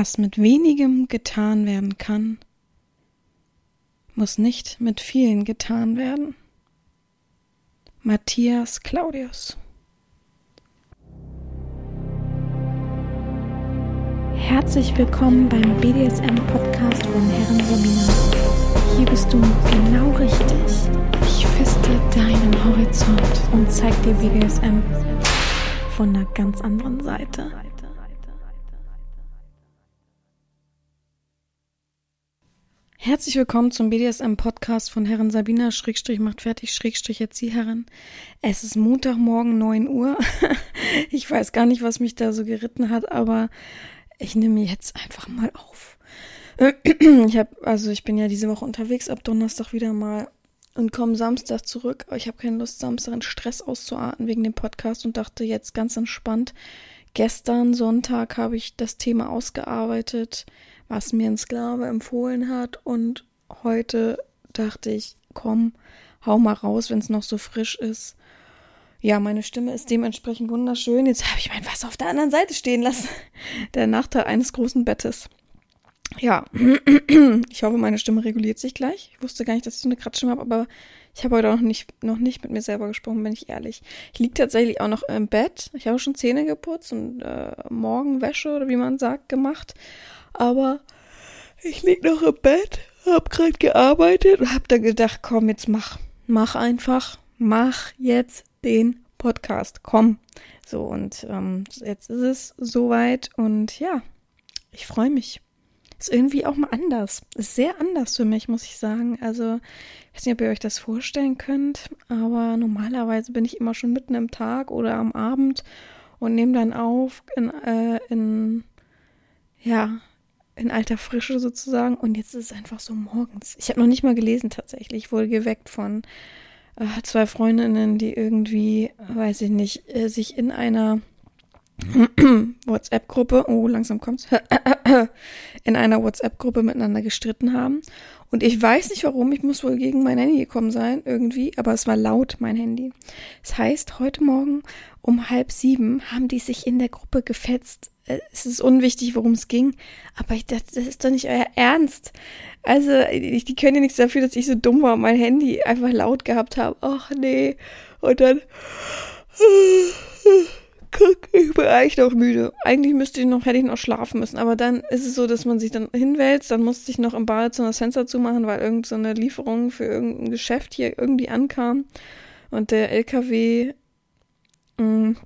Was mit wenigem getan werden kann, muss nicht mit vielen getan werden. Matthias Claudius Herzlich willkommen beim BDSM-Podcast von Herren Sabina. Hier bist du genau richtig. Ich feste deinen Horizont und zeig dir BDSM von einer ganz anderen Seite. Herzlich willkommen zum BDSM-Podcast von Herren Sabina, Schrägstrich macht fertig, Schrägstrich Erzieherin. Es ist Montagmorgen 9 Uhr. Ich weiß gar nicht, was mich da so geritten hat, aber ich nehme jetzt einfach mal auf. Ich habe, also ich bin ja diese Woche unterwegs, ab Donnerstag wieder mal und komme Samstag zurück. Aber ich habe keine Lust, Samstag in Stress auszuarten wegen dem Podcast und dachte jetzt ganz entspannt. Gestern Sonntag habe ich das Thema ausgearbeitet was mir ein Sklave empfohlen hat. Und heute dachte ich, komm, hau mal raus, wenn es noch so frisch ist. Ja, meine Stimme ist dementsprechend wunderschön. Jetzt habe ich mein Wasser auf der anderen Seite stehen lassen. Der Nachteil eines großen Bettes. Ja, ich hoffe, meine Stimme reguliert sich gleich. Ich wusste gar nicht, dass ich so eine Kratzstimme habe, aber ich habe heute auch noch nicht, noch nicht mit mir selber gesprochen, bin ich ehrlich. Ich liege tatsächlich auch noch im Bett. Ich habe schon Zähne geputzt und äh, Morgenwäsche oder wie man sagt gemacht. Aber ich lieg noch im Bett, hab gerade gearbeitet und hab dann gedacht, komm, jetzt mach, mach einfach, mach jetzt den Podcast, komm. So, und ähm, jetzt ist es soweit und ja, ich freue mich. Ist irgendwie auch mal anders. Ist sehr anders für mich, muss ich sagen. Also, ich weiß nicht, ob ihr euch das vorstellen könnt, aber normalerweise bin ich immer schon mitten im Tag oder am Abend und nehme dann auf in, äh, in ja, in alter Frische sozusagen. Und jetzt ist es einfach so morgens. Ich habe noch nicht mal gelesen tatsächlich. Ich wurde geweckt von äh, zwei Freundinnen, die irgendwie, weiß ich nicht, äh, sich in einer WhatsApp-Gruppe, oh, langsam kommt's, in einer WhatsApp-Gruppe miteinander gestritten haben. Und ich weiß nicht warum, ich muss wohl gegen mein Handy gekommen sein, irgendwie, aber es war laut, mein Handy. Das heißt, heute Morgen um halb sieben haben die sich in der Gruppe gefetzt. Äh, es ist unwichtig, worum es ging, aber ich dachte, das ist doch nicht euer Ernst. Also, ich, die können ja nichts dafür, dass ich so dumm war und mein Handy einfach laut gehabt habe. Ach nee. Und dann. Ich bin eigentlich noch müde. Eigentlich müsste ich noch, hätte ich noch schlafen müssen. Aber dann ist es so, dass man sich dann hinwälzt. Dann musste ich noch im Badezimmer das Fenster zumachen, weil irgendeine so Lieferung für irgendein Geschäft hier irgendwie ankam. Und der LKW, mh, mm,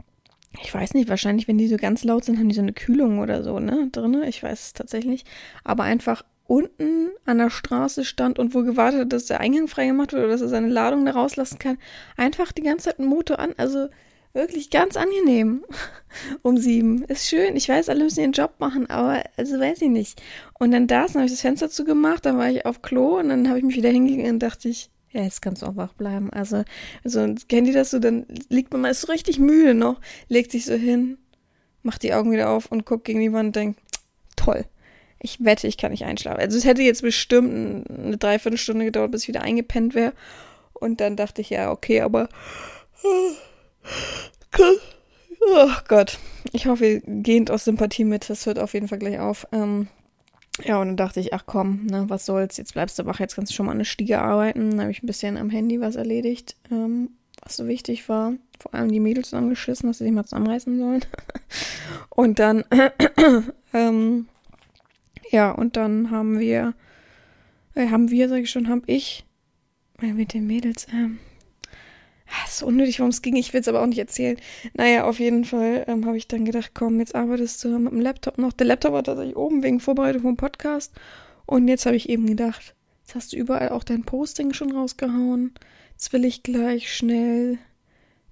ich weiß nicht, wahrscheinlich, wenn die so ganz laut sind, haben die so eine Kühlung oder so, ne, drinne. Ich weiß es tatsächlich. Aber einfach unten an der Straße stand und wo gewartet hat, dass der Eingang freigemacht wird oder dass er seine Ladung da rauslassen kann. Einfach die ganze Zeit einen Motor an. Also wirklich ganz angenehm um sieben. Ist schön. Ich weiß, alle müssen ihren Job machen, aber also weiß ich nicht. Und dann da ist, dann habe ich das Fenster zugemacht, dann war ich auf Klo und dann habe ich mich wieder hingegangen und dachte ich, ja, jetzt kannst du auch wach bleiben. Also, also kennt ihr das so, dann liegt man mal, ist so richtig müde noch, legt sich so hin, macht die Augen wieder auf und guckt gegen die Wand und denkt, toll. Ich wette, ich kann nicht einschlafen. Also es hätte jetzt bestimmt eine Dreiviertelstunde gedauert, bis ich wieder eingepennt wäre. Und dann dachte ich, ja, okay, aber Oh Gott. Ich hoffe, ihr geht aus Sympathie mit. Das hört auf jeden Fall gleich auf. Ähm, ja, und dann dachte ich, ach komm, ne, was soll's, jetzt bleibst du wach, jetzt kannst du schon mal eine Stiege arbeiten. Dann habe ich ein bisschen am Handy was erledigt, ähm, was so wichtig war. Vor allem die Mädels zusammengeschissen, dass sie sich mal zusammenreißen sollen. und dann, ähm, ja, und dann haben wir, äh, haben wir, sag ich schon, hab ich, äh, mit den Mädels, ähm, Ah, ist unnötig, worum es ging. Ich will es aber auch nicht erzählen. Naja, auf jeden Fall ähm, habe ich dann gedacht, komm, jetzt arbeitest du mit dem Laptop noch. Der Laptop war tatsächlich oben wegen Vorbereitung vom Podcast. Und jetzt habe ich eben gedacht, jetzt hast du überall auch dein Posting schon rausgehauen. Jetzt will ich gleich schnell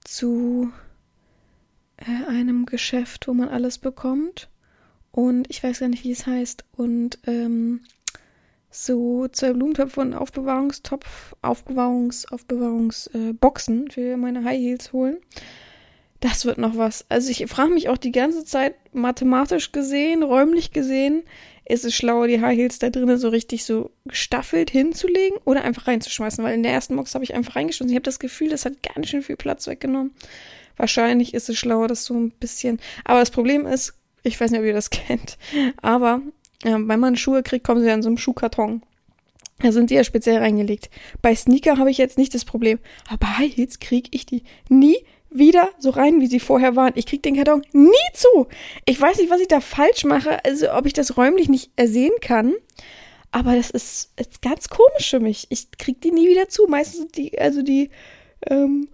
zu äh, einem Geschäft, wo man alles bekommt. Und ich weiß gar nicht, wie es heißt. Und ähm, so zwei Blumentöpfe und Aufbewahrungstopf, Aufbewahrungs, Aufbewahrungsboxen äh, für meine High Heels holen. Das wird noch was. Also ich frage mich auch die ganze Zeit, mathematisch gesehen, räumlich gesehen, ist es schlauer, die High Heels da drinnen so richtig so gestaffelt hinzulegen oder einfach reinzuschmeißen, weil in der ersten Box habe ich einfach reingeschmissen. Ich habe das Gefühl, das hat ganz schön viel Platz weggenommen. Wahrscheinlich ist es schlauer, das so ein bisschen. Aber das Problem ist, Ich weiß nicht, ob ihr das kennt. Aber äh, wenn man Schuhe kriegt, kommen sie in so einem Schuhkarton. Da sind die ja speziell reingelegt. Bei Sneaker habe ich jetzt nicht das Problem. Aber bei High Heels kriege ich die nie wieder so rein, wie sie vorher waren. Ich kriege den Karton nie zu. Ich weiß nicht, was ich da falsch mache, also ob ich das räumlich nicht ersehen kann. Aber das ist, ist ganz komisch für mich. Ich kriege die nie wieder zu. Meistens sind die, also die, ähm,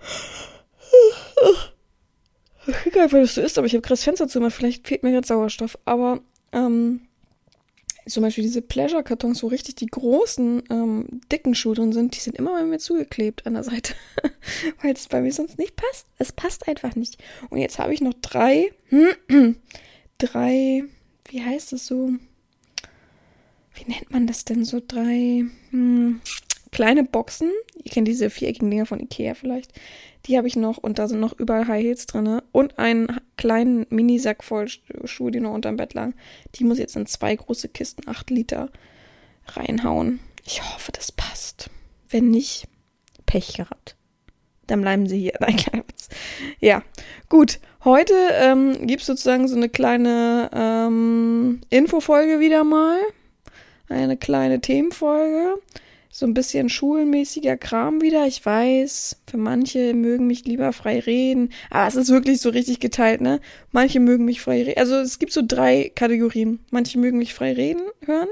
ich kriege einfach, dass du isst, aber ich habe gerade das Fenster zu, vielleicht fehlt mir gerade Sauerstoff. Aber, ähm, zum Beispiel diese Pleasure-Kartons, wo richtig die großen, ähm, dicken Schuhe drin sind, die sind immer bei mir zugeklebt an der Seite. Weil es bei mir sonst nicht passt. Es passt einfach nicht. Und jetzt habe ich noch drei, drei, wie heißt es so? Wie nennt man das denn so? Drei, hm, kleine Boxen. Ihr kennt diese viereckigen Dinger von Ikea vielleicht. Die habe ich noch und da sind noch überall High Heels drin. Und einen kleinen Minisack voll Schuhe, die noch unterm Bett lagen. Die muss ich jetzt in zwei große Kisten, acht Liter, reinhauen. Ich hoffe, das passt. Wenn nicht, Pech gehabt. Dann bleiben sie hier. Nein, ja, gut. Heute ähm, gibt es sozusagen so eine kleine ähm, Infofolge wieder mal. Eine kleine Themenfolge so ein bisschen schulmäßiger Kram wieder. Ich weiß, für manche mögen mich lieber frei reden, aber es ist wirklich so richtig geteilt, ne? Manche mögen mich frei reden. Also es gibt so drei Kategorien. Manche mögen mich frei reden hören,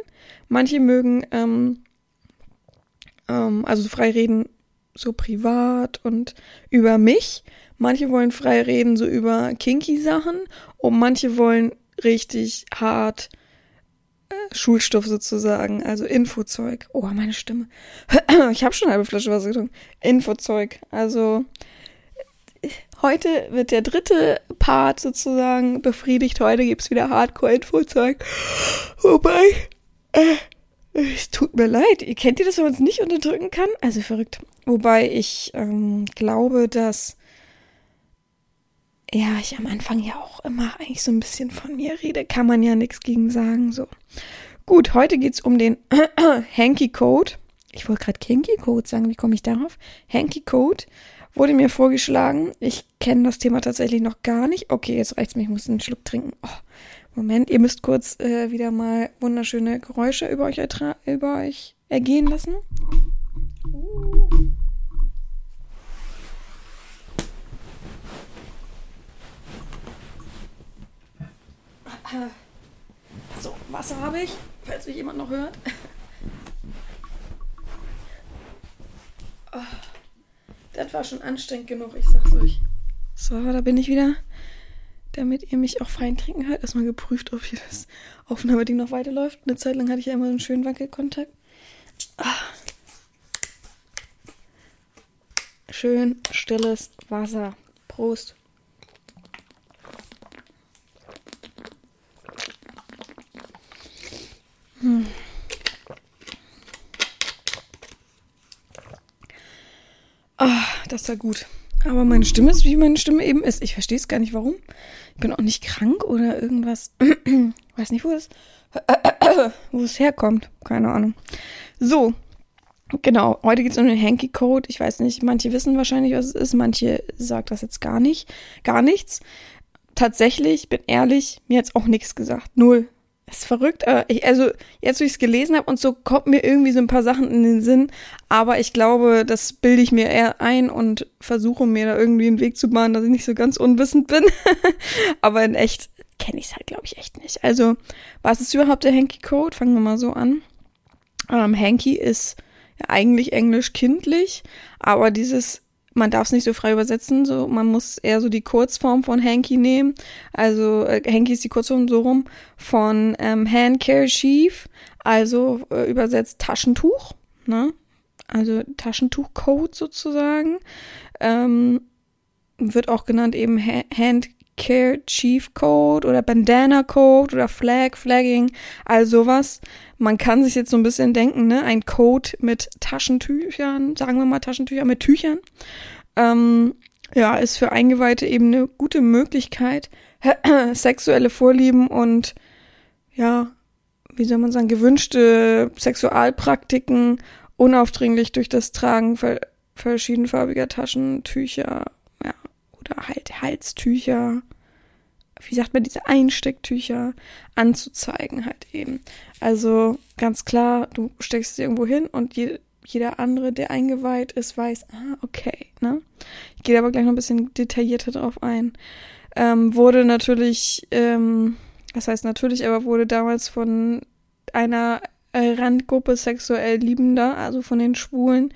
manche mögen ähm, ähm, also frei reden so privat und über mich. Manche wollen frei reden so über kinky Sachen und manche wollen richtig hart Schulstoff sozusagen, also Infozeug. Oh, meine Stimme. Ich habe schon eine halbe Flasche Wasser getrunken. Infozeug. Also heute wird der dritte Part sozusagen befriedigt. Heute gibt's wieder Hardcore-Infozeug. Wobei, äh, es tut mir leid. Ihr kennt ihr das, wenn man es nicht unterdrücken kann? Also verrückt. Wobei ich ähm, glaube, dass ja, ich am Anfang ja auch immer eigentlich so ein bisschen von mir rede, kann man ja nichts gegen sagen, so. Gut, heute geht's um den Hanky Code. Ich wollte gerade Hanky Code sagen, wie komme ich darauf? Hanky Code wurde mir vorgeschlagen. Ich kenne das Thema tatsächlich noch gar nicht. Okay, jetzt reicht's mir, ich muss einen Schluck trinken. Oh, Moment, ihr müsst kurz äh, wieder mal wunderschöne Geräusche über euch, über euch ergehen lassen. Uh. So, Wasser habe ich, falls mich jemand noch hört. Oh, das war schon anstrengend genug, ich sag's euch. So, da bin ich wieder. Damit ihr mich auch fein trinken hört. Erstmal geprüft, ob hier das Aufnahmeding noch weiterläuft. Eine Zeit lang hatte ich ja immer einen schönen Wackelkontakt. Ah. Schön stilles Wasser. Prost. Hm. Ah, das war gut. Aber meine Stimme ist, wie meine Stimme eben ist. Ich verstehe es gar nicht, warum. Ich bin auch nicht krank oder irgendwas. Weiß nicht, wo es, wo es herkommt. Keine Ahnung. So, genau. Heute geht es um den Hanky Code. Ich weiß nicht, manche wissen wahrscheinlich, was es ist. Manche sagt das jetzt gar nicht. Gar nichts. Tatsächlich, bin ehrlich, mir hat es auch nichts gesagt. Null. Das ist verrückt. Also, jetzt, wo ich es gelesen habe und so, kommt mir irgendwie so ein paar Sachen in den Sinn. Aber ich glaube, das bilde ich mir eher ein und versuche mir da irgendwie einen Weg zu bahnen, dass ich nicht so ganz unwissend bin. aber in echt kenne ich es halt, glaube ich, echt nicht. Also, was ist überhaupt der Hanky Code? Fangen wir mal so an. Ähm, Hanky ist ja eigentlich englisch kindlich, aber dieses man darf es nicht so frei übersetzen, so man muss eher so die Kurzform von Hanky nehmen. Also äh, Hanky ist die Kurzform so rum von ähm, Handkerchief, also äh, übersetzt Taschentuch, ne? Also Taschentuchcode sozusagen. Ähm, wird auch genannt eben ha Handkerchief Code oder Bandana Code oder Flag, Flagging, all sowas. Man kann sich jetzt so ein bisschen denken, ne, ein Code mit Taschentüchern, sagen wir mal Taschentücher mit Tüchern, ähm, ja, ist für Eingeweihte eben eine gute Möglichkeit, sexuelle Vorlieben und ja, wie soll man sagen, gewünschte Sexualpraktiken unaufdringlich durch das Tragen verschiedenfarbiger Taschentücher, ja, oder halt Halstücher wie sagt man, diese Einstecktücher anzuzeigen halt eben. Also ganz klar, du steckst sie irgendwo hin und je, jeder andere, der eingeweiht ist, weiß, ah, okay, ne? Ich gehe aber gleich noch ein bisschen detaillierter drauf ein. Ähm, wurde natürlich, ähm, was heißt natürlich, aber wurde damals von einer Randgruppe sexuell Liebender, also von den Schwulen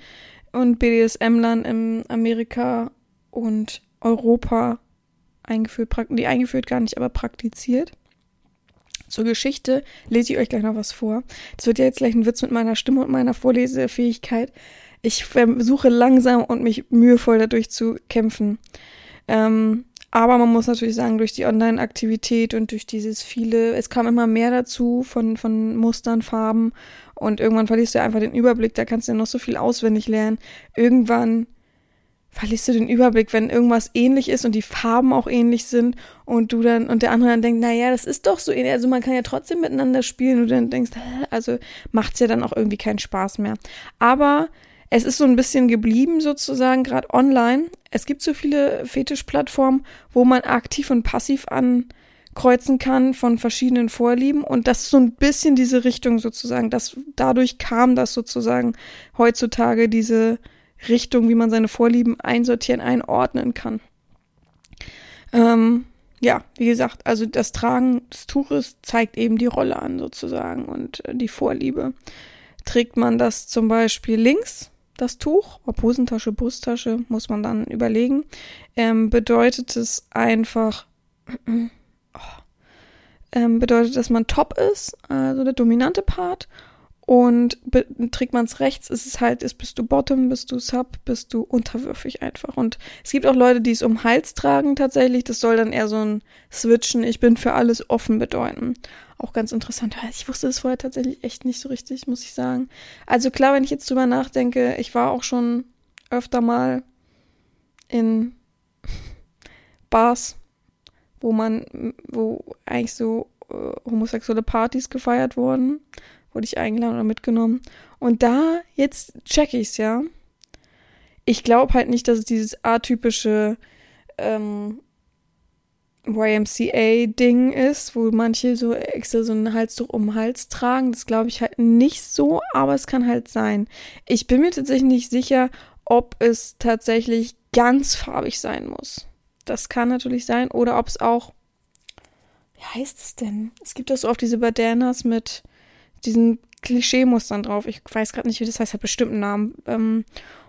und BDSM-Lern in Amerika und Europa eingeführt, die eingeführt gar nicht, aber praktiziert. Zur Geschichte lese ich euch gleich noch was vor. Das wird ja jetzt gleich ein Witz mit meiner Stimme und meiner Vorlesefähigkeit. Ich versuche langsam und mich mühevoll dadurch zu kämpfen. Ähm, aber man muss natürlich sagen, durch die Online-Aktivität und durch dieses viele, es kam immer mehr dazu von, von Mustern, Farben und irgendwann verlierst du einfach den Überblick, da kannst du ja noch so viel auswendig lernen. Irgendwann verlierst du den Überblick, wenn irgendwas ähnlich ist und die Farben auch ähnlich sind und du dann und der andere dann denkt, naja, das ist doch so ähnlich, also man kann ja trotzdem miteinander spielen und dann denkst, also macht's ja dann auch irgendwie keinen Spaß mehr. Aber es ist so ein bisschen geblieben sozusagen, gerade online. Es gibt so viele Fetischplattformen, wo man aktiv und passiv ankreuzen kann von verschiedenen Vorlieben und das ist so ein bisschen diese Richtung sozusagen, dass dadurch kam das sozusagen heutzutage diese Richtung, wie man seine Vorlieben einsortieren, einordnen kann. Ähm, ja, wie gesagt, also das Tragen des Tuches zeigt eben die Rolle an sozusagen und äh, die Vorliebe. Trägt man das zum Beispiel links, das Tuch, ob Hosentasche, Brusttasche, muss man dann überlegen, ähm, bedeutet es einfach, oh, ähm, bedeutet, dass man top ist, also der dominante Part und trägt man es rechts, ist es halt, ist, bist du Bottom, bist du Sub, bist du unterwürfig einfach. Und es gibt auch Leute, die es um Hals tragen tatsächlich. Das soll dann eher so ein Switchen, ich bin für alles offen bedeuten. Auch ganz interessant. Ich wusste das vorher tatsächlich echt nicht so richtig, muss ich sagen. Also klar, wenn ich jetzt drüber nachdenke, ich war auch schon öfter mal in Bars, wo man, wo eigentlich so äh, homosexuelle Partys gefeiert wurden wurde ich eingeladen oder mitgenommen. Und da, jetzt check ich's, ja. Ich glaube halt nicht, dass es dieses atypische ähm, YMCA-Ding ist, wo manche so extra so ein Halstuch um den Hals tragen. Das glaube ich halt nicht so, aber es kann halt sein. Ich bin mir tatsächlich nicht sicher, ob es tatsächlich ganz farbig sein muss. Das kann natürlich sein. Oder ob es auch. Wie heißt es denn? Es gibt das so oft diese Badanas mit diesen Klischee-Mustern drauf. Ich weiß gerade nicht, wie das heißt, hat bestimmt einen Namen. Ähm,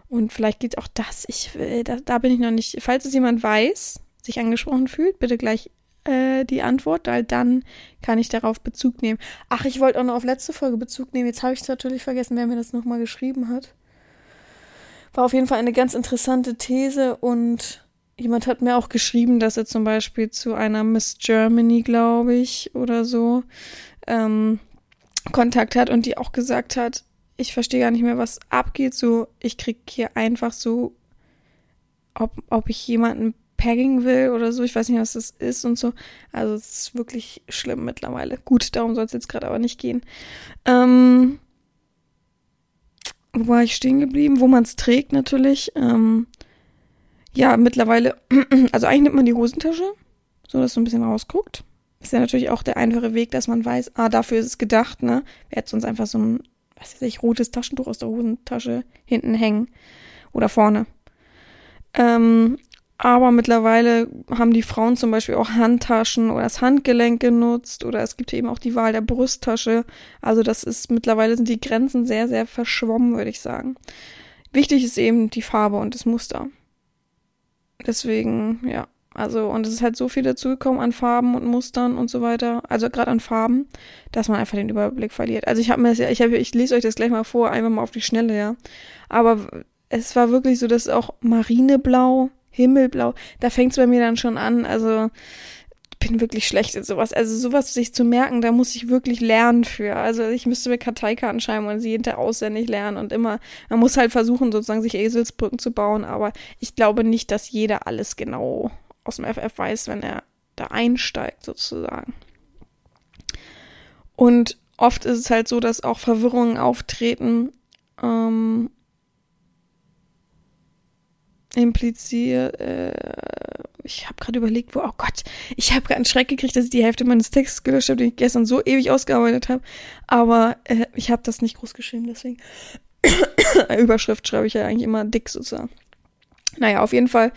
und vielleicht geht auch das. Ich, äh, da, da bin ich noch nicht. Falls es jemand weiß, sich angesprochen fühlt, bitte gleich äh, die Antwort, weil dann kann ich darauf Bezug nehmen. Ach, ich wollte auch noch auf letzte Folge Bezug nehmen. Jetzt habe ich es natürlich vergessen, wer mir das nochmal geschrieben hat. War auf jeden Fall eine ganz interessante These und jemand hat mir auch geschrieben, dass er zum Beispiel zu einer Miss Germany, glaube ich, oder so, ähm, Kontakt hat und die auch gesagt hat, ich verstehe gar nicht mehr, was abgeht. So, ich krieg hier einfach so, ob, ob ich jemanden pegging will oder so. Ich weiß nicht, was das ist und so. Also es ist wirklich schlimm mittlerweile. Gut, darum soll es jetzt gerade aber nicht gehen. Ähm, wo war ich stehen geblieben? Wo man es trägt natürlich. Ähm, ja, mittlerweile, also eigentlich nimmt man die Hosentasche, so dass so ein bisschen rausguckt. Ist ja natürlich auch der einfache Weg, dass man weiß, ah, dafür ist es gedacht, ne? Wer hätte sonst einfach so ein, was weiß ich, rotes Taschentuch aus der Hosentasche hinten hängen oder vorne. Ähm, aber mittlerweile haben die Frauen zum Beispiel auch Handtaschen oder das Handgelenk genutzt oder es gibt eben auch die Wahl der Brusttasche. Also das ist mittlerweile sind die Grenzen sehr, sehr verschwommen, würde ich sagen. Wichtig ist eben die Farbe und das Muster. Deswegen, ja, also, und es ist halt so viel dazugekommen an Farben und Mustern und so weiter, also gerade an Farben, dass man einfach den Überblick verliert. Also ich habe mir das ja, ich habe, ich lese euch das gleich mal vor, einfach mal auf die Schnelle, ja. Aber es war wirklich so, dass auch Marineblau, Himmelblau, da fängt es bei mir dann schon an. Also bin wirklich schlecht in sowas. Also sowas sich zu merken, da muss ich wirklich lernen für. Also ich müsste mir Karteikarten schreiben und sie hinter auswendig lernen und immer, man muss halt versuchen, sozusagen sich Eselsbrücken zu bauen, aber ich glaube nicht, dass jeder alles genau aus dem FF weiß, wenn er da einsteigt, sozusagen. Und oft ist es halt so, dass auch Verwirrungen auftreten, ähm, impliziert, äh, ich habe gerade überlegt, wo, oh Gott, ich habe gerade einen Schreck gekriegt, dass ich die Hälfte meines Textes gelöscht habe, den ich gestern so ewig ausgearbeitet habe. Aber äh, ich habe das nicht groß geschrieben, deswegen. Überschrift schreibe ich ja eigentlich immer dick sozusagen. Naja, auf jeden Fall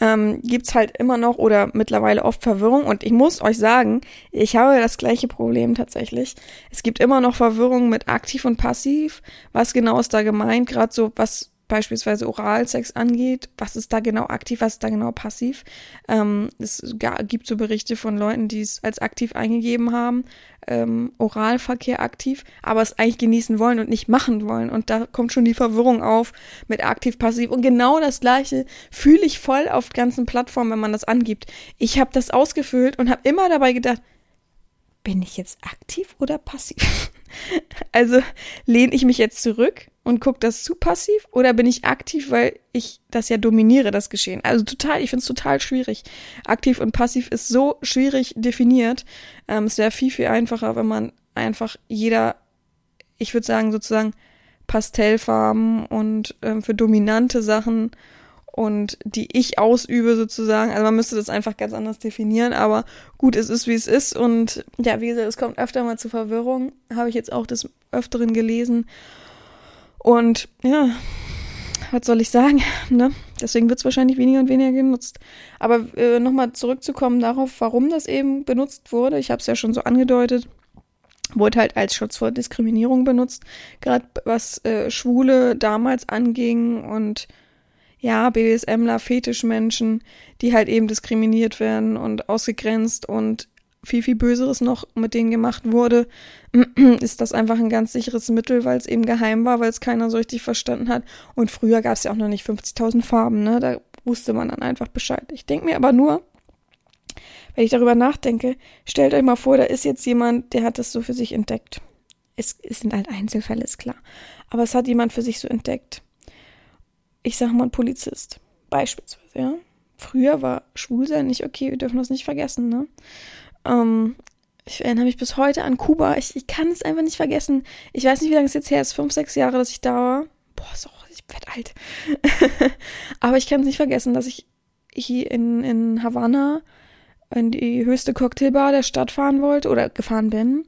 ähm, gibt halt immer noch oder mittlerweile oft Verwirrung. Und ich muss euch sagen, ich habe das gleiche Problem tatsächlich. Es gibt immer noch Verwirrung mit aktiv und passiv. Was genau ist da gemeint? Gerade so, was beispielsweise Oralsex angeht, was ist da genau aktiv, was ist da genau passiv. Ähm, es gibt so Berichte von Leuten, die es als aktiv eingegeben haben, ähm, Oralverkehr aktiv, aber es eigentlich genießen wollen und nicht machen wollen. Und da kommt schon die Verwirrung auf mit aktiv, passiv. Und genau das gleiche fühle ich voll auf ganzen Plattformen, wenn man das angibt. Ich habe das ausgefüllt und habe immer dabei gedacht, bin ich jetzt aktiv oder passiv? also lehne ich mich jetzt zurück und gucke das zu passiv oder bin ich aktiv, weil ich das ja dominiere, das Geschehen? Also total, ich finde es total schwierig. Aktiv und passiv ist so schwierig definiert. Ähm, es wäre viel, viel einfacher, wenn man einfach jeder, ich würde sagen, sozusagen Pastellfarben und ähm, für dominante Sachen und die ich ausübe sozusagen. Also man müsste das einfach ganz anders definieren, aber gut, es ist wie es ist und ja, wie gesagt, es kommt öfter mal zu Verwirrung, habe ich jetzt auch des Öfteren gelesen und ja, was soll ich sagen? Ne? Deswegen wird es wahrscheinlich weniger und weniger genutzt. Aber äh, nochmal zurückzukommen darauf, warum das eben benutzt wurde. Ich habe es ja schon so angedeutet. Wurde halt als Schutz vor Diskriminierung benutzt. Gerade was äh, Schwule damals anging und ja, BDSMler, Fetischmenschen, die halt eben diskriminiert werden und ausgegrenzt und viel, viel Böseres noch mit denen gemacht wurde, ist das einfach ein ganz sicheres Mittel, weil es eben geheim war, weil es keiner so richtig verstanden hat. Und früher gab es ja auch noch nicht 50.000 Farben, ne? Da wusste man dann einfach Bescheid. Ich denke mir aber nur, wenn ich darüber nachdenke, stellt euch mal vor, da ist jetzt jemand, der hat das so für sich entdeckt. Es, es sind halt Einzelfälle, ist klar. Aber es hat jemand für sich so entdeckt. Ich sag mal ein Polizist, beispielsweise, ja. Früher war Schwulsein nicht okay, wir dürfen das nicht vergessen, ne? Ähm, ich erinnere mich bis heute an Kuba. Ich, ich kann es einfach nicht vergessen. Ich weiß nicht, wie lange es jetzt her ist. Fünf, sechs Jahre, dass ich da war. Boah, so, ich werde alt. Aber ich kann es nicht vergessen, dass ich hier in, in Havanna in die höchste Cocktailbar der Stadt fahren wollte oder gefahren bin.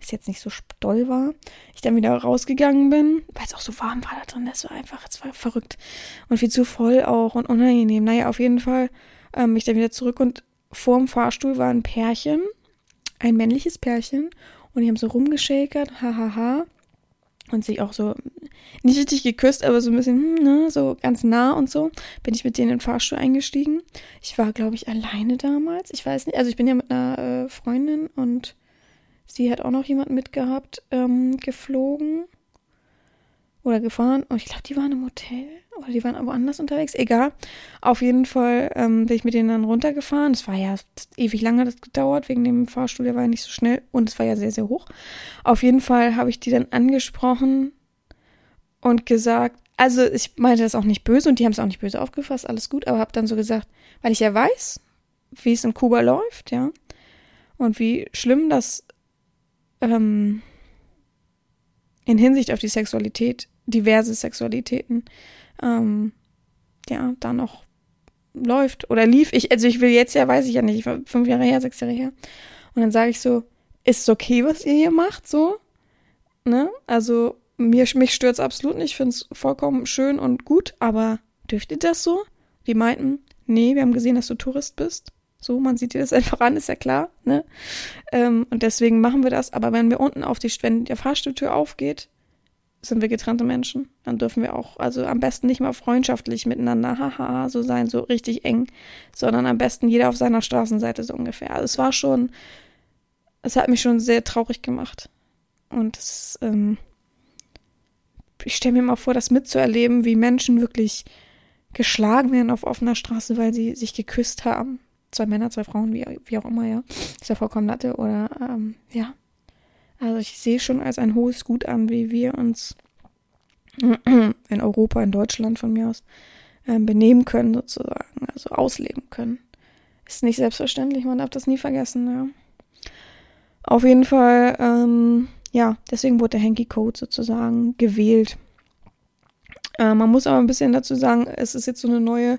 Ist jetzt nicht so doll war. Ich dann wieder rausgegangen bin, weil es auch so warm war da drin. Das war einfach, es war verrückt. Und viel zu voll auch und unangenehm. Naja, auf jeden Fall ähm, dann wieder zurück und vorm Fahrstuhl war ein Pärchen, ein männliches Pärchen, und die haben so rumgeschäkert, hahaha, und sich auch so nicht richtig geküsst, aber so ein bisschen, hm, ne, so ganz nah und so, bin ich mit denen in den Fahrstuhl eingestiegen. Ich war, glaube ich, alleine damals. Ich weiß nicht, also ich bin ja mit einer äh, Freundin und sie hat auch noch jemanden mitgehabt, ähm, geflogen oder gefahren. Und ich glaube, die waren im Hotel oder die waren woanders unterwegs. Egal. Auf jeden Fall ähm, bin ich mit denen dann runtergefahren. Es war ja ewig lange das gedauert wegen dem Fahrstuhl, der war ja nicht so schnell und es war ja sehr, sehr hoch. Auf jeden Fall habe ich die dann angesprochen und gesagt, also ich meinte das auch nicht böse und die haben es auch nicht böse aufgefasst, alles gut, aber habe dann so gesagt, weil ich ja weiß, wie es in Kuba läuft, ja, und wie schlimm das ähm, in Hinsicht auf die Sexualität diverse Sexualitäten ähm, ja da noch läuft oder lief. Ich, also ich will jetzt ja, weiß ich ja nicht, ich war fünf Jahre her, sechs Jahre her. Und dann sage ich so, ist es okay, was ihr hier macht, so? Ne? Also mir, mich stört es absolut nicht, ich finde es vollkommen schön und gut, aber dürft ihr das so? Die meinten, nee, wir haben gesehen, dass du Tourist bist. So, man sieht dir das einfach an, ist ja klar, ne? Ähm, und deswegen machen wir das. Aber wenn wir unten auf die, wenn der Fahrstuhltür aufgeht, sind wir getrennte Menschen. Dann dürfen wir auch, also am besten nicht mal freundschaftlich miteinander, haha, so sein, so richtig eng, sondern am besten jeder auf seiner Straßenseite so ungefähr. Also es war schon, es hat mich schon sehr traurig gemacht. Und es, ähm, ich stelle mir mal vor, das mitzuerleben, wie Menschen wirklich geschlagen werden auf offener Straße, weil sie sich geküsst haben. Zwei Männer, zwei Frauen, wie, wie auch immer, ja. Ist ja vollkommen Latte oder, ähm, ja, also ich sehe schon als ein hohes Gut an, wie wir uns in Europa, in Deutschland von mir aus äh, benehmen können sozusagen, also ausleben können. Ist nicht selbstverständlich, man darf das nie vergessen, ja. Auf jeden Fall, ähm, ja, deswegen wurde der Hanky Code sozusagen gewählt. Äh, man muss aber ein bisschen dazu sagen, es ist jetzt so eine neue,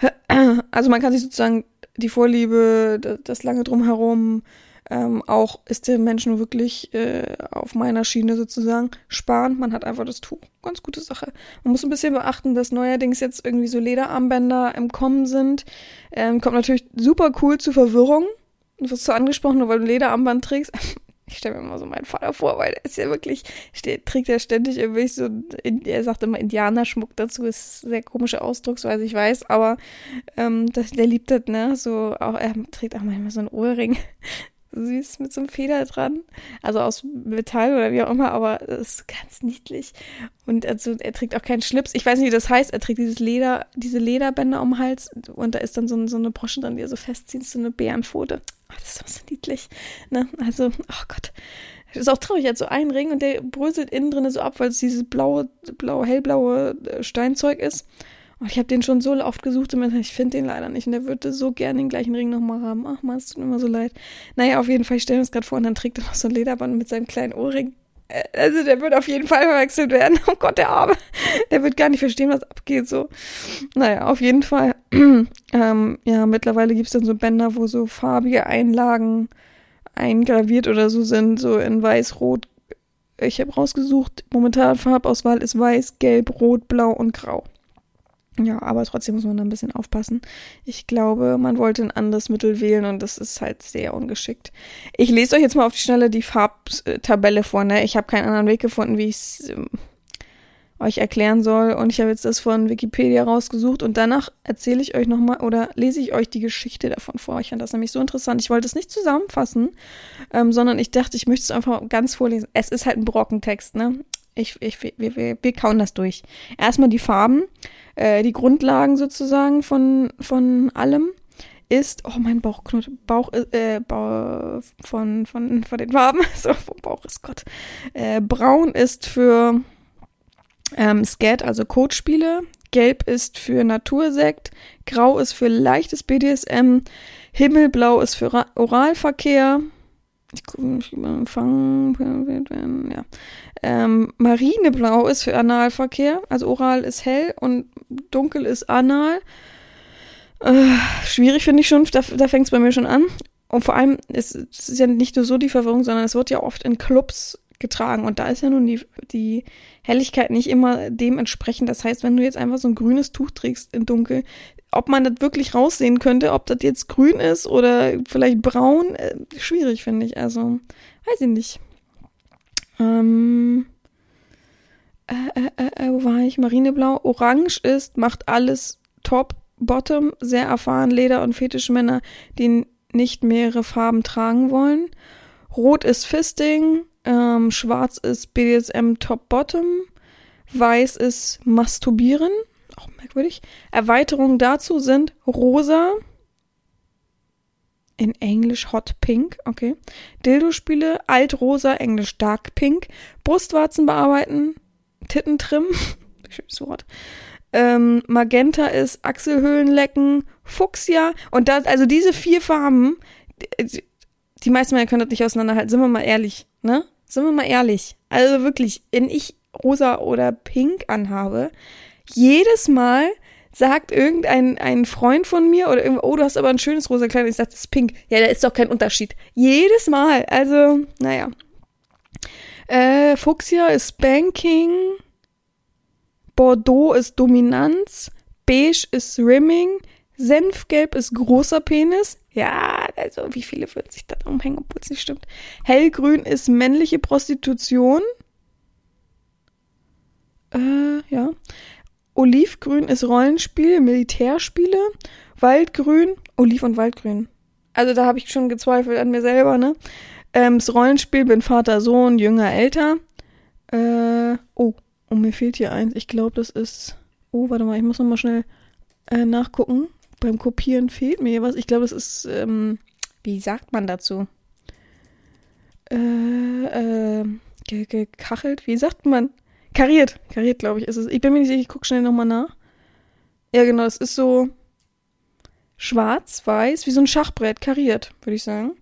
also man kann sich sozusagen die Vorliebe, das lange drumherum, ähm, auch ist der Mensch nur wirklich äh, auf meiner Schiene sozusagen sparend. Man hat einfach das Tuch. Ganz gute Sache. Man muss ein bisschen beachten, dass neuerdings jetzt irgendwie so Lederarmbänder im Kommen sind. Ähm, kommt natürlich super cool zu Verwirrung. Du wirst so angesprochen, nur weil du Lederarmband trägst. Ich stelle mir immer so meinen Vater vor, weil er ist ja wirklich, steht, trägt ja ständig irgendwie so, er sagt immer Indianerschmuck dazu, ist sehr komische Ausdrucksweise, ich weiß, aber ähm, das, der liebt das, ne? So, auch er trägt auch manchmal so einen Ohrring süß mit so einem Feder dran. Also aus Metall oder wie auch immer, aber es ist ganz niedlich. Und also er trägt auch keinen Schlips. Ich weiß nicht, wie das heißt. Er trägt dieses Leder, diese Lederbänder um den Hals und da ist dann so, so eine Brosche dran, die er so festzieht, so eine Bärenpfote. Oh, das ist so niedlich. Ne? Also, oh Gott. Das ist auch traurig, er hat so einen Ring und der bröselt innen drin so ab, weil es dieses blaue, blaue, hellblaue äh, Steinzeug ist. Oh, ich habe den schon so oft gesucht und ich finde den leider nicht. Und der würde so gerne den gleichen Ring nochmal haben. Ach man, es tut mir immer so leid. Naja, auf jeden Fall, ich stelle mir das gerade vor und dann trägt er noch so ein Lederband mit seinem kleinen Ohrring. Also der wird auf jeden Fall verwechselt werden. Oh Gott, der Arme. Der wird gar nicht verstehen, was abgeht. So. Naja, auf jeden Fall. ähm, ja, mittlerweile gibt es dann so Bänder, wo so farbige Einlagen eingraviert oder so sind, so in weiß-rot. Ich habe rausgesucht, momentan Farbauswahl ist weiß, gelb, rot, blau und grau. Ja, aber trotzdem muss man da ein bisschen aufpassen. Ich glaube, man wollte ein anderes Mittel wählen und das ist halt sehr ungeschickt. Ich lese euch jetzt mal auf die Schnelle die Farbtabelle vor. Ne? Ich habe keinen anderen Weg gefunden, wie ich es ähm, euch erklären soll. Und ich habe jetzt das von Wikipedia rausgesucht und danach erzähle ich euch nochmal oder lese ich euch die Geschichte davon vor. Ich fand das nämlich so interessant. Ich wollte es nicht zusammenfassen, ähm, sondern ich dachte, ich möchte es einfach ganz vorlesen. Es ist halt ein Brockentext, ne? Ich, ich, wir, wir, wir kauen das durch. Erstmal die Farben, äh, die Grundlagen sozusagen von, von allem ist, oh mein Bauch knurrt, Bauch, äh, Bauch von, von, von den Farben, so, Bauch ist Gott. Äh, braun ist für ähm, Skat, also Codespiele. Gelb ist für Natursekt. Grau ist für leichtes BDSM. Himmelblau ist für Ra Oralverkehr. Ich gucke, ich fangen, ja. Ähm, Marineblau ist für Analverkehr, also oral ist hell und dunkel ist anal. Äh, schwierig finde ich schon, da, da fängt es bei mir schon an. Und vor allem, es, es ist ja nicht nur so die Verwirrung, sondern es wird ja oft in Clubs getragen. Und da ist ja nun die, die Helligkeit nicht immer dementsprechend. Das heißt, wenn du jetzt einfach so ein grünes Tuch trägst in Dunkel, ob man das wirklich raussehen könnte, ob das jetzt grün ist oder vielleicht braun, äh, schwierig, finde ich. Also, weiß ich nicht. Ähm, äh, äh, äh, äh, wo war ich? Marineblau. Orange ist, macht alles top, bottom, sehr erfahren, Leder- und Fetischmänner, die nicht mehrere Farben tragen wollen. Rot ist Fisting, ähm, schwarz ist BDSM Top Bottom, weiß ist Masturbieren, auch merkwürdig. Erweiterungen dazu sind rosa, in Englisch Hot Pink, okay. Dildo-Spiele, Altrosa, Englisch Dark Pink. Brustwarzen bearbeiten, Tittentrim, schönes Wort. Ähm, Magenta ist Achselhöhlen lecken, Fuchsia. Und da, also diese vier Farben, die, die meisten Männer können das nicht auseinanderhalten. Sind wir mal ehrlich, ne? Sind wir mal ehrlich. Also wirklich, wenn ich rosa oder pink anhabe, jedes Mal sagt irgendein ein Freund von mir oder irgendwo, oh, du hast aber ein schönes rosa Kleid. Ich sage, das ist pink. Ja, da ist doch kein Unterschied. Jedes Mal. Also, naja. Äh, Fuchsia ist Banking. Bordeaux ist Dominanz. Beige ist Rimming. Senfgelb ist großer Penis. Ja, also wie viele würden sich da umhängen, obwohl es nicht stimmt. Hellgrün ist männliche Prostitution. Äh, ja. Olivgrün ist Rollenspiel, Militärspiele. Waldgrün, Oliv und Waldgrün. Also da habe ich schon gezweifelt an mir selber, ne? Ähm, das Rollenspiel, bin Vater, Sohn, Jünger, älter. Äh, oh, oh, mir fehlt hier eins. Ich glaube, das ist. Oh, warte mal, ich muss nochmal schnell äh, nachgucken. Beim Kopieren fehlt mir was. Ich glaube, es ist. Ähm, wie sagt man dazu? Äh, äh, gekachelt? Wie sagt man? Kariert, kariert, glaube ich, ist es. Ich bin mir nicht sicher, ich gucke schnell nochmal nach. Ja, genau, es ist so schwarz, weiß, wie so ein Schachbrett, kariert, würde ich sagen.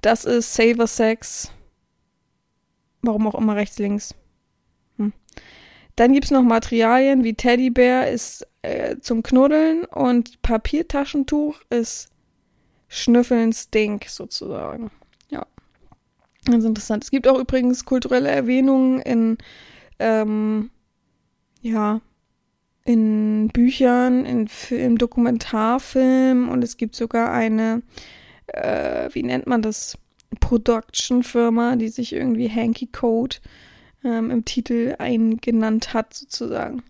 Das ist Saver Sex. Warum auch immer rechts, links. Hm. Dann gibt es noch Materialien wie Teddybär ist äh, zum Knuddeln und Papiertaschentuch ist Schnüffeln Stink sozusagen. Ja. Ganz interessant. Es gibt auch übrigens kulturelle Erwähnungen in, ähm, ja, in Büchern, in Film, Dokumentarfilm und es gibt sogar eine, äh, wie nennt man das, Production-Firma, die sich irgendwie Hanky Code ähm, im Titel eingenannt hat, sozusagen.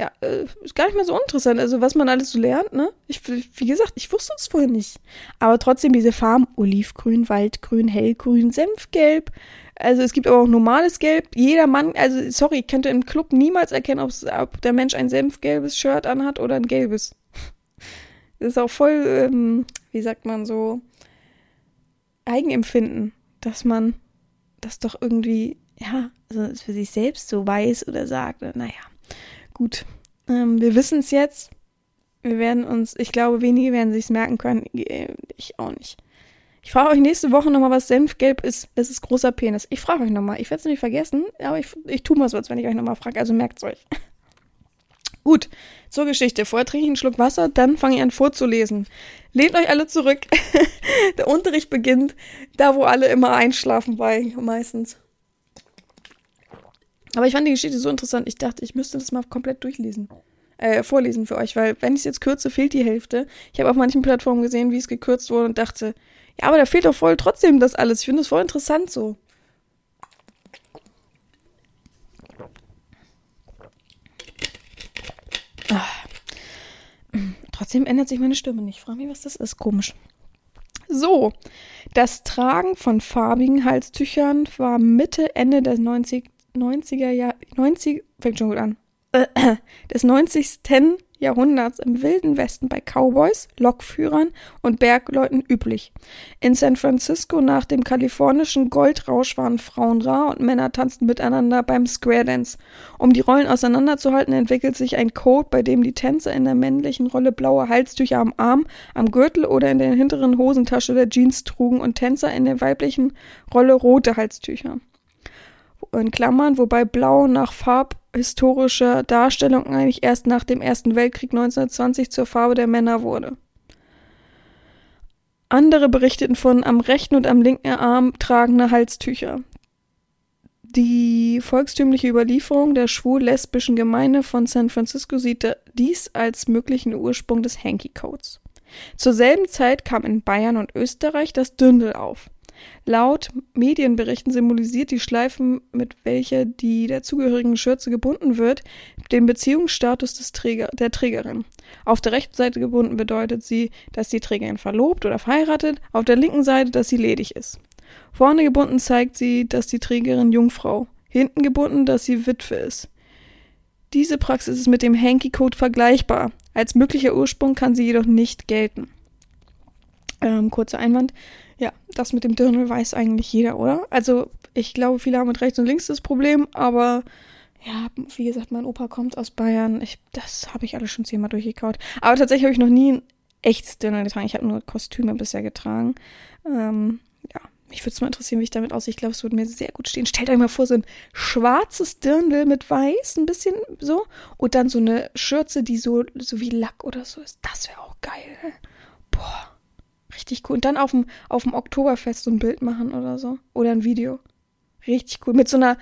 Ja, äh, ist gar nicht mehr so interessant. Also, was man alles so lernt, ne? Ich, wie gesagt, ich wusste es vorher nicht. Aber trotzdem diese Farben: Olivgrün, Waldgrün, Hellgrün, Senfgelb. Also, es gibt aber auch normales Gelb. Jeder Mann, also, sorry, ich könnte im Club niemals erkennen, ob der Mensch ein senfgelbes Shirt anhat oder ein gelbes. Das ist auch voll, ähm, wie sagt man so, Eigenempfinden, dass man das doch irgendwie, ja, also für sich selbst so weiß oder sagt. Naja, gut. Ähm, wir wissen es jetzt. Wir werden uns, ich glaube, wenige werden sich's merken können. Ich auch nicht. Ich frage euch nächste Woche nochmal, was Senfgelb ist. Das ist großer Penis. Ich frage euch nochmal. Ich werde es nicht vergessen, aber ich, ich tue mal so, als wenn ich euch nochmal frage. Also merkt's euch. Gut, zur Geschichte. Vorher trinke ich einen Schluck Wasser, dann fange ich an vorzulesen. Lehnt euch alle zurück. Der Unterricht beginnt da, wo alle immer einschlafen bei, meistens. Aber ich fand die Geschichte so interessant, ich dachte, ich müsste das mal komplett durchlesen. Äh, vorlesen für euch, weil wenn ich es jetzt kürze, fehlt die Hälfte. Ich habe auf manchen Plattformen gesehen, wie es gekürzt wurde und dachte, ja, aber da fehlt doch voll trotzdem das alles. Ich finde das voll interessant so. Ah. Trotzdem ändert sich meine Stimme nicht. Ich frage mich, was das ist. Komisch. So, das Tragen von farbigen Halstüchern war Mitte, Ende der 90, 90er Jahre, 90, fängt schon gut an, des 90. Jahrhunderts im Wilden Westen bei Cowboys, Lokführern und Bergleuten üblich. In San Francisco nach dem kalifornischen Goldrausch waren Frauen rar und Männer tanzten miteinander beim Square Dance. Um die Rollen auseinanderzuhalten, entwickelt sich ein Code, bei dem die Tänzer in der männlichen Rolle blaue Halstücher am Arm, am Gürtel oder in der hinteren Hosentasche der Jeans trugen und Tänzer in der weiblichen Rolle rote Halstücher in Klammern, wobei Blau nach farbhistorischer Darstellung eigentlich erst nach dem Ersten Weltkrieg 1920 zur Farbe der Männer wurde. Andere berichteten von am rechten und am linken Arm tragende Halstücher. Die volkstümliche Überlieferung der schwul-lesbischen Gemeinde von San Francisco sieht dies als möglichen Ursprung des Hanky Codes. Zur selben Zeit kam in Bayern und Österreich das Dündel auf. Laut Medienberichten symbolisiert die Schleifen, mit welcher die dazugehörigen Schürze gebunden wird, den Beziehungsstatus des Träger, der Trägerin. Auf der rechten Seite gebunden bedeutet sie, dass die Trägerin verlobt oder verheiratet, auf der linken Seite, dass sie ledig ist. Vorne gebunden zeigt sie, dass die Trägerin Jungfrau, hinten gebunden, dass sie Witwe ist. Diese Praxis ist mit dem Hanky-Code vergleichbar. Als möglicher Ursprung kann sie jedoch nicht gelten. Ähm, kurzer Einwand. Ja, das mit dem Dirndl weiß eigentlich jeder, oder? Also, ich glaube, viele haben mit rechts und links das Problem, aber ja, wie gesagt, mein Opa kommt aus Bayern. Ich, das habe ich alles schon zehnmal durchgekaut. Aber tatsächlich habe ich noch nie ein echtes Dirndl getragen. Ich habe nur Kostüme bisher getragen. Ähm, ja, mich würde es mal interessieren, wie ich damit aussehe. Ich glaube, es würde mir sehr gut stehen. Stellt euch mal vor, so ein schwarzes Dirndl mit weiß, ein bisschen so. Und dann so eine Schürze, die so, so wie Lack oder so ist. Das wäre auch geil. Boah. Richtig cool. Und dann auf dem, auf dem Oktoberfest so ein Bild machen oder so. Oder ein Video. Richtig cool. Mit so einer,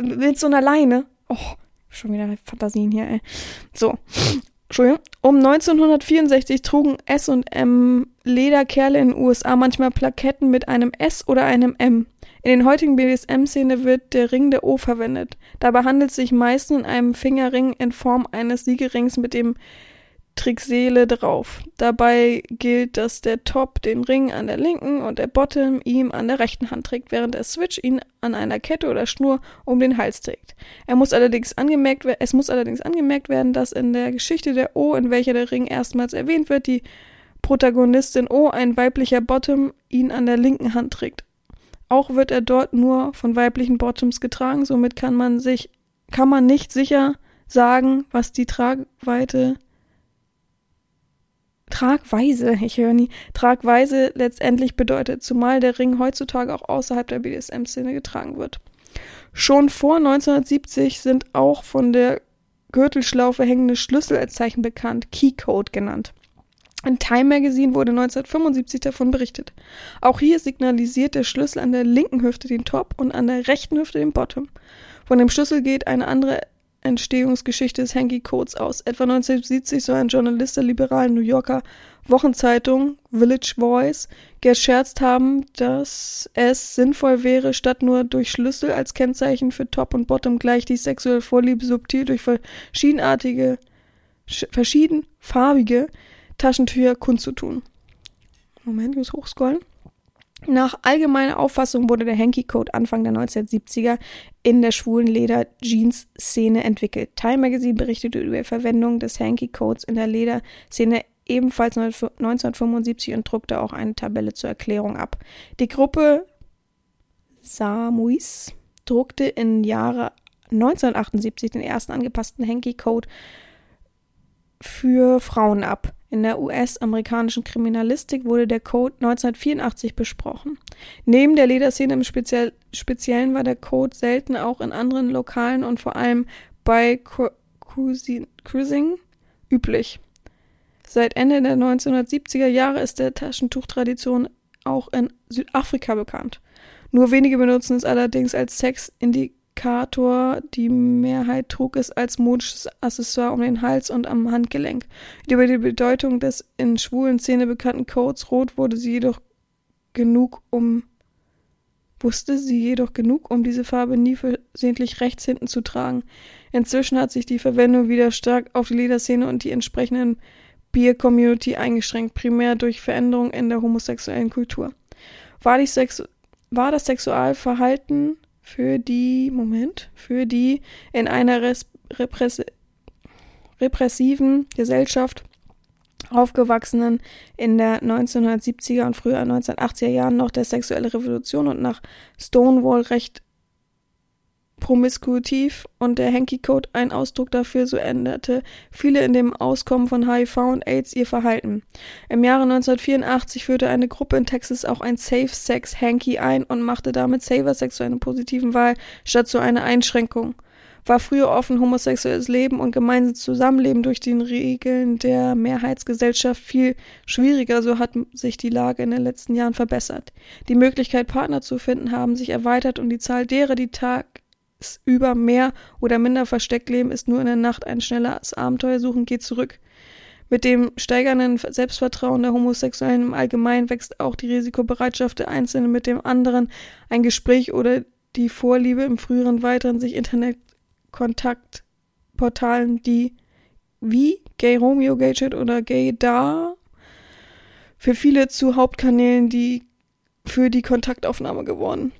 mit so einer Leine. Oh, schon wieder Fantasien hier, ey. So. Entschuldigung. Um 1964 trugen S und M Lederkerle in den USA manchmal Plaketten mit einem S oder einem M. In den heutigen BDSM-Szene wird der Ring der O verwendet. Dabei handelt es sich meistens in einem Fingerring in Form eines Siegerings mit dem Trickseele drauf. Dabei gilt, dass der Top den Ring an der linken und der Bottom ihm an der rechten Hand trägt, während der Switch ihn an einer Kette oder Schnur um den Hals trägt. Er muss allerdings angemerkt, es muss allerdings angemerkt werden, dass in der Geschichte der O, in welcher der Ring erstmals erwähnt wird, die Protagonistin O, ein weiblicher Bottom, ihn an der linken Hand trägt. Auch wird er dort nur von weiblichen Bottoms getragen, somit kann man sich, kann man nicht sicher sagen, was die Tragweite Tragweise, ich höre nie, Tragweise letztendlich bedeutet, zumal der Ring heutzutage auch außerhalb der BDSM-Szene getragen wird. Schon vor 1970 sind auch von der Gürtelschlaufe hängende Schlüssel als Zeichen bekannt, Keycode genannt. Ein Time Magazine wurde 1975 davon berichtet. Auch hier signalisiert der Schlüssel an der linken Hüfte den Top und an der rechten Hüfte den Bottom. Von dem Schlüssel geht eine andere Entstehungsgeschichte des Hanky Codes aus. Etwa 1970 soll ein Journalist der liberalen New Yorker Wochenzeitung Village Voice gescherzt haben, dass es sinnvoll wäre, statt nur durch Schlüssel als Kennzeichen für Top und Bottom gleich die sexuelle Vorliebe subtil durch verschiedenartige, verschiedenfarbige Taschentücher kundzutun. Moment, ich muss hochscrollen. Nach allgemeiner Auffassung wurde der Hanky Code Anfang der 1970er in der schwulen Leder-Jeans-Szene entwickelt. Time Magazine berichtete über die Verwendung des Hanky Codes in der Lederszene ebenfalls 1975 und druckte auch eine Tabelle zur Erklärung ab. Die Gruppe Samuis druckte im Jahre 1978 den ersten angepassten Hanky Code für Frauen ab. In der US-amerikanischen Kriminalistik wurde der Code 1984 besprochen. Neben der Lederszene im Speziell Speziellen war der Code selten auch in anderen Lokalen und vor allem bei Cruising üblich. Seit Ende der 1970er Jahre ist der Taschentuchtradition auch in Südafrika bekannt. Nur wenige benutzen es allerdings als Sexindikator Indikator. Die Mehrheit trug es als modisches Accessoire um den Hals und am Handgelenk. Über die Bedeutung des in schwulen Szene bekannten Codes Rot wurde sie jedoch genug um wusste sie jedoch genug, um diese Farbe nie versehentlich rechts hinten zu tragen. Inzwischen hat sich die Verwendung wieder stark auf die Lederszene und die entsprechenden Bier-Community eingeschränkt, primär durch Veränderungen in der homosexuellen Kultur. War, Sex war das Sexualverhalten für die, Moment, für die in einer Repress repressiven Gesellschaft aufgewachsenen in der 1970er und früher 1980er Jahren noch der sexuelle Revolution und nach Stonewall recht promiskuitiv und der Hanky Code ein Ausdruck dafür, so änderte viele in dem Auskommen von HIV und AIDS ihr Verhalten. Im Jahre 1984 führte eine Gruppe in Texas auch ein Safe Sex Hanky ein und machte damit Saver Sex zu einer positiven Wahl statt zu einer Einschränkung. War früher offen homosexuelles Leben und gemeinsames Zusammenleben durch die Regeln der Mehrheitsgesellschaft viel schwieriger, so hat sich die Lage in den letzten Jahren verbessert. Die Möglichkeit, Partner zu finden, haben sich erweitert und die Zahl derer, die Tag über mehr oder minder versteckt leben, ist nur in der Nacht ein schnelles Abenteuer suchen, geht zurück. Mit dem steigernden Selbstvertrauen der Homosexuellen im Allgemeinen wächst auch die Risikobereitschaft der Einzelnen mit dem anderen. Ein Gespräch oder die Vorliebe im früheren weiteren sich Internetkontaktportalen, die wie Gay Romeo, Gay Chat oder Gay Da für viele zu Hauptkanälen, die für die Kontaktaufnahme geworden.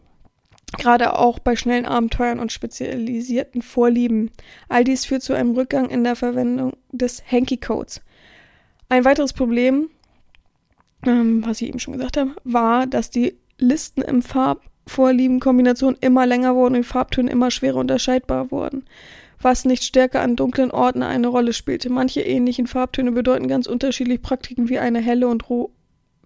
Gerade auch bei schnellen Abenteuern und spezialisierten Vorlieben. All dies führt zu einem Rückgang in der Verwendung des Hanky-Codes. Ein weiteres Problem, ähm, was ich eben schon gesagt habe, war, dass die Listen im Farbvorlieben-Kombination immer länger wurden und die Farbtöne immer schwerer unterscheidbar wurden, was nicht stärker an dunklen Orten eine Rolle spielte. Manche ähnlichen Farbtöne bedeuten ganz unterschiedlich Praktiken wie eine helle und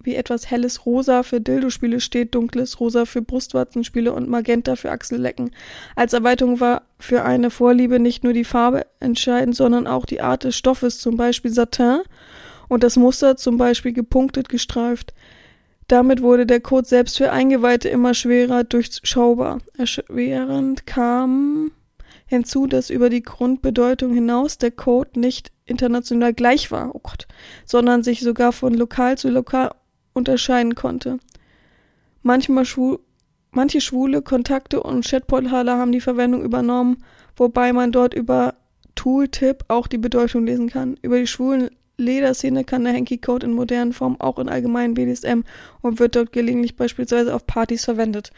wie etwas helles Rosa für Dildo-Spiele steht, dunkles Rosa für Brustwarzenspiele und Magenta für Achsellecken. Als Erweiterung war für eine Vorliebe nicht nur die Farbe entscheidend, sondern auch die Art des Stoffes, zum Beispiel Satin und das Muster, zum Beispiel gepunktet gestreift. Damit wurde der Code selbst für Eingeweihte immer schwerer durchschaubar. Erschwerend kam hinzu, dass über die Grundbedeutung hinaus der Code nicht international gleich war, oh Gott, sondern sich sogar von lokal zu lokal unterscheiden konnte. Manchmal schwu manche schwule Kontakte und Chatportale haben die Verwendung übernommen, wobei man dort über Tooltip auch die Bedeutung lesen kann. Über die schwulen Lederszene kann der Hanky Code in modernen Form auch in allgemeinen BDSM und wird dort gelegentlich beispielsweise auf Partys verwendet.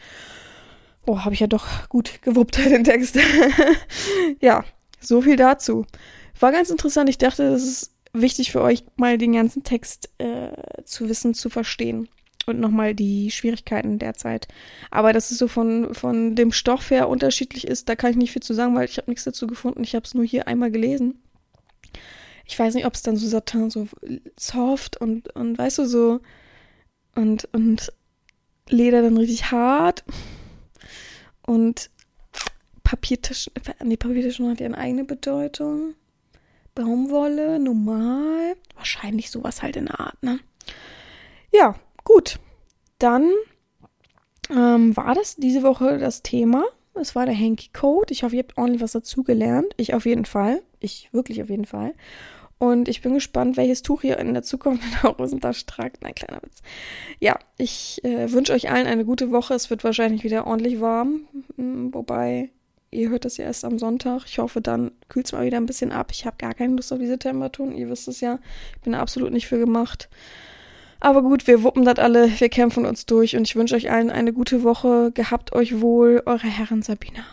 Oh, habe ich ja doch gut gewuppt, den Text. ja, so viel dazu. War ganz interessant. Ich dachte, das ist wichtig für euch, mal den ganzen Text äh, zu wissen, zu verstehen. Und nochmal die Schwierigkeiten derzeit. Aber dass es so von, von dem Stoff her unterschiedlich ist, da kann ich nicht viel zu sagen, weil ich habe nichts dazu gefunden. Ich habe es nur hier einmal gelesen. Ich weiß nicht, ob es dann so Satin so soft und, und weißt du, so und, und Leder dann richtig hart. Und Papiertaschen, nee, Papiertaschen hat ja eine eigene Bedeutung Baumwolle, normal. Wahrscheinlich sowas halt in der Art, ne? Ja, gut. Dann ähm, war das diese Woche das Thema. Es war der Hanky Code. Ich hoffe, ihr habt ordentlich was dazugelernt. Ich auf jeden Fall. Ich wirklich auf jeden Fall. Und ich bin gespannt, welches Tuch ihr in der Zukunft in der Hosentasche tragt. Nein, kleiner Witz. Ja, ich äh, wünsche euch allen eine gute Woche. Es wird wahrscheinlich wieder ordentlich warm. Hm, wobei, ihr hört das ja erst am Sonntag. Ich hoffe, dann kühlt es mal wieder ein bisschen ab. Ich habe gar keine Lust auf diese Temperaturen. Ihr wisst es ja. Ich bin absolut nicht für gemacht. Aber gut, wir wuppen das alle. Wir kämpfen uns durch. Und ich wünsche euch allen eine gute Woche. Gehabt euch wohl. Eure Herren Sabina.